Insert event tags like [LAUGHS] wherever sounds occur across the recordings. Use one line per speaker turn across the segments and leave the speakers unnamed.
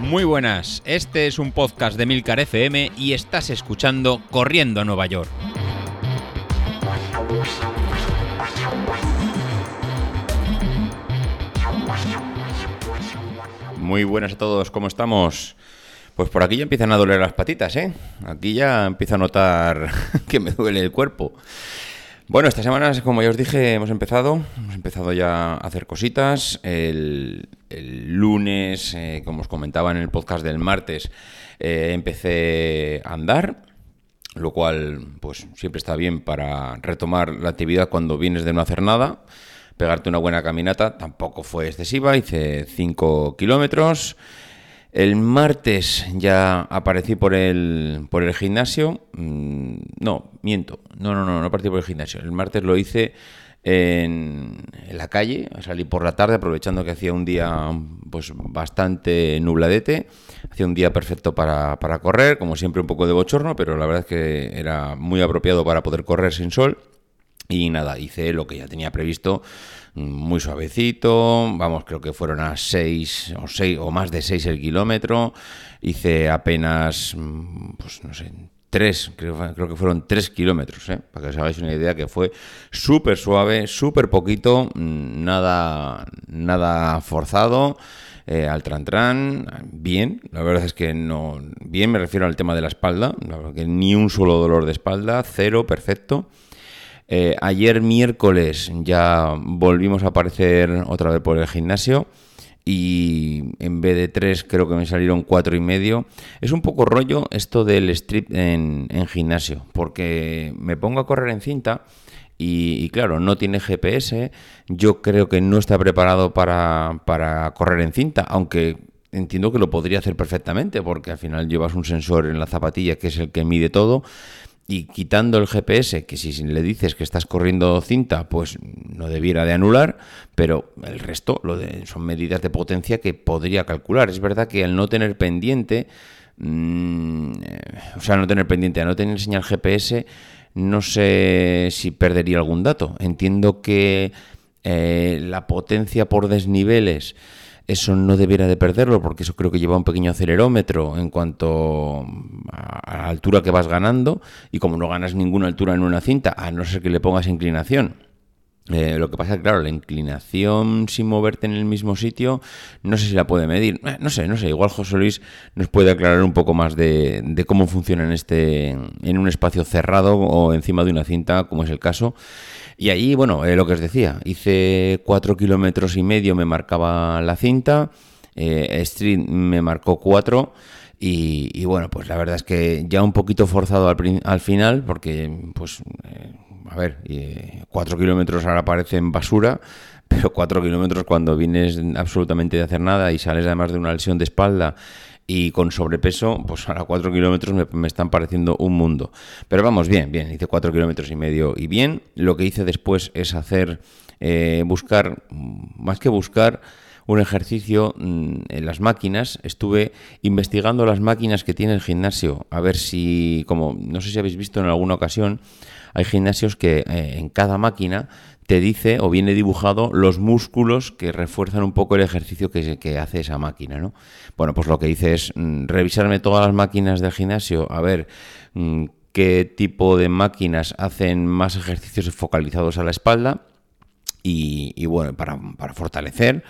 Muy buenas, este es un podcast de Milcar FM y estás escuchando Corriendo a Nueva York. Muy buenas a todos, ¿cómo estamos? Pues por aquí ya empiezan a doler las patitas, ¿eh? Aquí ya empiezo a notar [LAUGHS] que me duele el cuerpo. Bueno, esta semana, como ya os dije, hemos empezado. Hemos empezado ya a hacer cositas. El, lunes, eh, como os comentaba en el podcast del martes, eh, empecé a andar, lo cual pues siempre está bien para retomar la actividad cuando vienes de no hacer nada. Pegarte una buena caminata tampoco fue excesiva, hice 5 kilómetros. El martes ya aparecí por el, por el gimnasio. Mm, no, miento. No, no, no, no aparecí por el gimnasio. El martes lo hice en, la calle. Salí por la tarde aprovechando que hacía un día pues bastante nubladete. Hacía un día perfecto para, para correr, como siempre un poco de bochorno, pero la verdad es que era muy apropiado para poder correr sin sol. Y nada, hice lo que ya tenía previsto, muy suavecito, vamos, creo que fueron a 6 o, 6, o más de 6 el kilómetro, hice apenas, mm, pues no sé, 3, creo, creo que fueron 3 kilómetros, ¿eh? para que os hagáis una idea que fue súper suave, súper poquito, mm, nada, nada forzado. Eh, al tran bien, la verdad es que no, bien me refiero al tema de la espalda, que ni un solo dolor de espalda, cero, perfecto. Eh, ayer miércoles ya volvimos a aparecer otra vez por el gimnasio y en vez de tres creo que me salieron cuatro y medio. Es un poco rollo esto del strip en, gimnasio, porque me pongo a correr en cinta y, claro, no tiene GPS, yo creo que no está preparado para, para correr en cinta, aunque entiendo que lo podría hacer perfectamente, porque al final llevas un sensor en la zapatilla que es el que mide todo, y quitando el GPS, que si le dices que estás corriendo cinta, pues no debiera de anular, pero el resto lo de, son medidas de potencia que podría calcular. Es verdad que al no tener pendiente, mm, o sea, no tener pendiente, al no tener señal GPS, no sé si perdería algún dato. Entiendo que eh, la potencia por desniveles eso no debiera de perderlo porque eso creo que lleva un pequeño acelerómetro en cuanto a la altura que vas ganando y como no ganas ninguna altura en una cinta, a no ser que le pongas inclinación. Eh, lo que pasa es claro, la inclinación sin moverte en el mismo sitio, no sé si la puede medir. Eh, no sé, no sé. Igual José Luis nos puede aclarar un poco más de, cómo funciona en, este, en un espacio cerrado o encima de una cinta, como es el caso. Y ahí, bueno, eh, lo que os decía, hice cuatro kilómetros y medio, me marcaba la cinta, Street me marcó cuatro. Y, bueno, pues la verdad es que ya un poquito forzado al, al final, porque, pues, a ver, cuatro kilómetros ahora parecen basura, [LAUGHS] pero cuatro kilómetros cuando vienes absolutamente de hacer nada y sales además de una lesión de espalda y con sobrepeso, pues ahora 4 kilómetros me, están pareciendo un mundo. Pero vamos, bien, bien, hice 4 kilómetros y medio y bien. Lo que hice después es hacer, eh, buscar, más que buscar, un ejercicio mm, en las máquinas. Estuve investigando las máquinas que tiene el gimnasio, a ver si, como no sé si habéis visto en alguna ocasión, hay gimnasios que eh, en cada máquina te dice o viene dibujado los músculos que refuerzan un poco el ejercicio que, hace esa máquina, ¿no? Bueno, pues lo que hice es mm, revisarme todas las máquinas del gimnasio, a ver mm, qué tipo de máquinas hacen más ejercicios focalizados a la espalda y, bueno, para, fortalecer.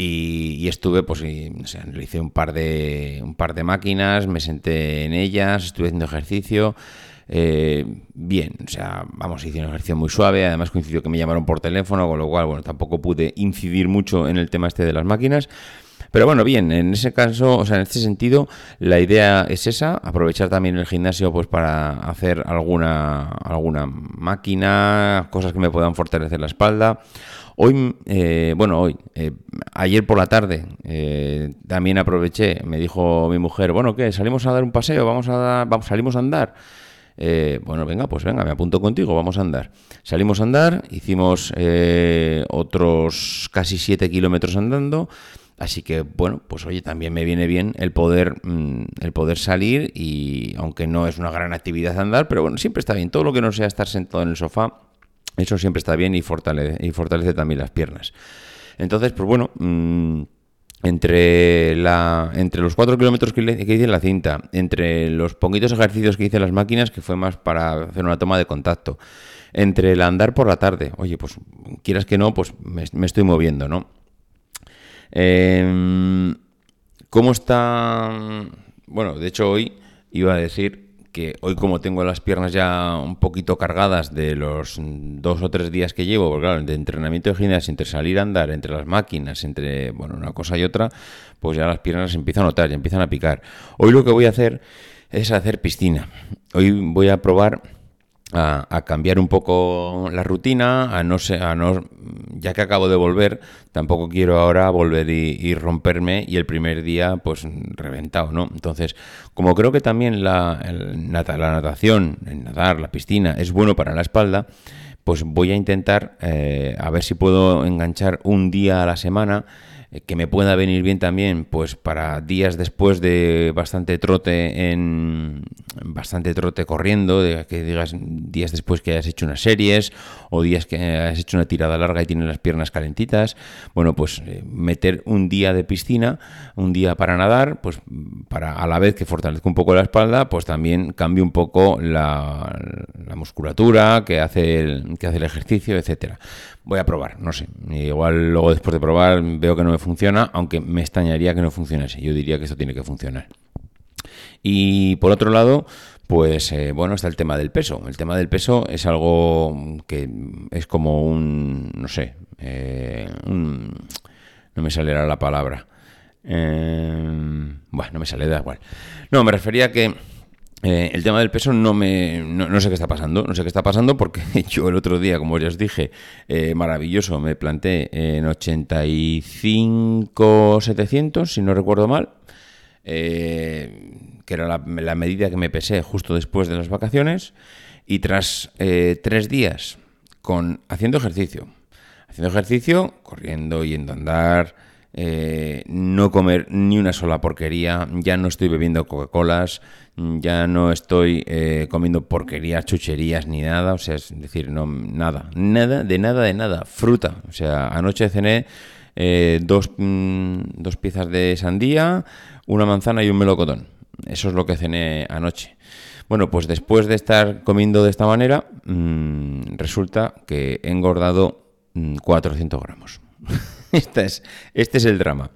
Y, estuve, pues, y, o hice un par de un par de máquinas, me senté en ellas, estuve haciendo ejercicio. Eh, bien, o sea, vamos, hice un ejercicio muy suave, además coincidió que me llamaron por teléfono, con lo cual, bueno, tampoco pude incidir mucho en el tema este de las máquinas. Pero bueno, bien, en ese caso, o sea, en este sentido, la idea es esa, aprovechar también el gimnasio pues para hacer alguna, alguna máquina, cosas que me puedan fortalecer la espalda. Hoy, eh, bueno, hoy, eh, ayer por la tarde, también aproveché, me dijo mi mujer, bueno, ¿qué? ¿Salimos a dar un paseo? ¿Vamos a vamos, salimos a andar? Eh, bueno, venga, pues venga, me apunto contigo, vamos a andar. Salimos a andar, hicimos eh, otros casi 7 kilómetros andando. Así que bueno, pues oye, también me viene bien el poder, mm, el poder salir y aunque no es una gran actividad andar, pero bueno, siempre está bien. Todo lo que no sea estar sentado en el sofá, eso siempre está bien y fortalece, y fortalece también las piernas. Entonces, pues bueno, mm, entre, la, entre los 4 kilómetros que, hice en la cinta, entre los poquitos ejercicios que hice en las máquinas, que fue más para hacer una toma de contacto, entre el andar por la tarde, oye, pues quieras que no, pues me estoy moviendo, ¿no? Eh, ¿Cómo está? Bueno, de hecho hoy iba a decir que hoy como tengo las piernas ya un poquito cargadas de los dos o tres días que llevo, porque claro, de entrenamiento de gimnasia, entre salir a andar, entre las máquinas, entre bueno una cosa y otra, pues ya las piernas empiezan a notar, ya empiezan a picar. Hoy lo que voy a hacer es hacer piscina. Hoy voy a probar a, cambiar un poco la rutina, a no ser, a no, ya que acabo de volver, tampoco quiero ahora volver y, romperme y el primer día pues reventado, ¿no? Entonces, como creo que también la, la natación, el nadar, la piscina es bueno para la espalda, pues voy a intentar eh, a ver si puedo enganchar un día a la semana que me pueda venir bien también, pues para días después de bastante trote en bastante trote corriendo, de que digas días después que hayas hecho unas series o días que hayas hecho una tirada larga y tienes las piernas calentitas, bueno, pues eh, meter un día de piscina, un día para nadar, pues para a la vez que fortalezca un poco la espalda, pues también cambie un poco la, la musculatura que hace el, que hace el ejercicio, etcétera. Voy a probar, no sé. Igual luego después de probar veo que no me funciona, aunque me extrañaría que no funcionase. Yo diría que esto tiene que funcionar. Y por otro lado, pues eh, bueno, está el tema del peso. El tema del peso es algo que es como un, no sé, eh, no me sale la palabra. Eh, bueno, no me sale, da igual. No, me refería a que eh, el tema del peso no me no, sé qué está pasando, no sé qué está pasando porque [LAUGHS] yo el otro día, como ya os dije, eh, maravilloso, me planté en 85-700, si no recuerdo mal, eh, que era la, la, medida que me pesé justo después de las vacaciones, y tras tres días con haciendo ejercicio, haciendo ejercicio, corriendo, yendo a andar, eh, no comer ni una sola porquería, ya no estoy bebiendo Coca-Colas, ya no estoy eh, comiendo porquerías, chucherías ni nada, o sea, es decir, no, nada, nada, de nada, de nada, fruta, o sea, anoche cené eh, dos, mm, dos piezas de sandía, una manzana y un melocotón, eso es lo que cené anoche. Bueno, pues después de estar comiendo de esta manera, mm, resulta que he engordado 400 mm, gramos. [LAUGHS] [LAUGHS] es, este es el drama.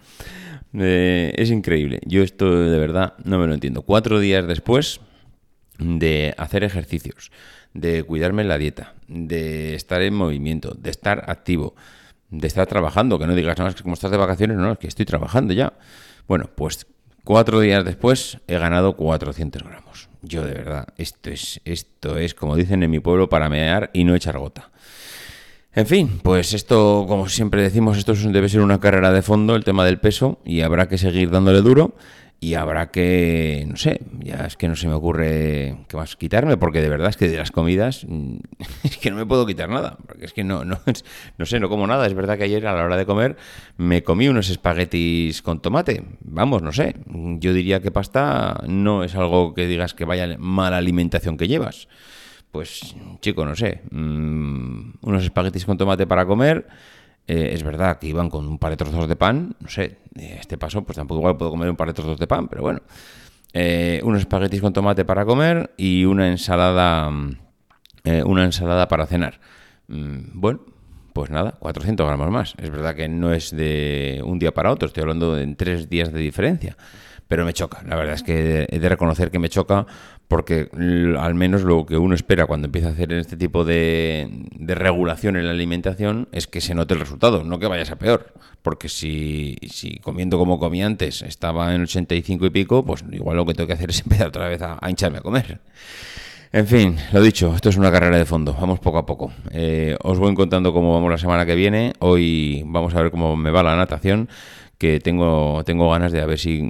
Eh, es increíble. Yo esto de verdad no me lo entiendo. Cuatro días después de hacer ejercicios, de cuidarme la dieta, de estar en movimiento, de estar activo, de estar trabajando, que no digas, no, es que como estás de vacaciones, no, es que estoy trabajando ya. Bueno, pues cuatro días después he ganado 400 gramos. Yo de verdad, esto es, esto es, como dicen en mi pueblo, para mear y no echar gota. En fin, pues esto, como siempre decimos, esto debe ser una carrera de fondo, el tema del peso, y habrá que seguir dándole duro y habrá que, no sé, ya es que no se me ocurre qué más quitarme, porque de verdad es que de las comidas mm, [LAUGHS] es que no me puedo quitar nada, porque es que no, no, no sé, no como nada. Es verdad que ayer a la hora de comer me comí unos espaguetis con tomate. Vamos, no sé, yo diría que pasta no es algo que digas que vaya mala alimentación que llevas pues chico, no sé, mm, unos espaguetis con tomate para comer. Eh, es verdad que iban con un par de trozos de pan, no sé, este paso pues tampoco igual puedo comer un par de trozos de pan, pero bueno. Eh, unos espaguetis con tomate para comer y una ensalada, eh, una ensalada para cenar. Mm, bueno, pues nada, 400 gramos más. Es verdad que no es de un día para otro, estoy hablando de tres días de diferencia pero me choca. La verdad es que he de reconocer que me choca porque al menos lo que uno espera cuando empieza a hacer este tipo de, regulación en la alimentación es que se note el resultado, no que vayas a peor. Porque si, si comiendo como comía antes estaba en 85 y pico, pues igual lo que tengo que hacer es empezar otra vez a, hincharme a comer. En fin, lo dicho, esto es una carrera de fondo, vamos poco a poco. Eh, os voy contando cómo vamos la semana que viene. Hoy vamos a ver cómo me va la natación que tengo, tengo ganas de a ver si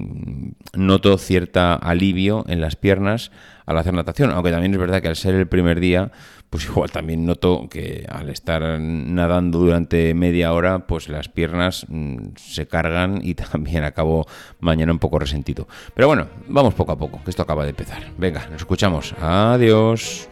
noto cierta alivio en las piernas al hacer natación, aunque también es verdad que al ser el primer día, pues [LAUGHS] igual también noto que al estar nadando durante media hora, pues las piernas mm, se cargan y [LAUGHS] también acabo mañana un poco resentido. Pero bueno, vamos poco a poco, que esto acaba de empezar. Venga, nos escuchamos. Adiós.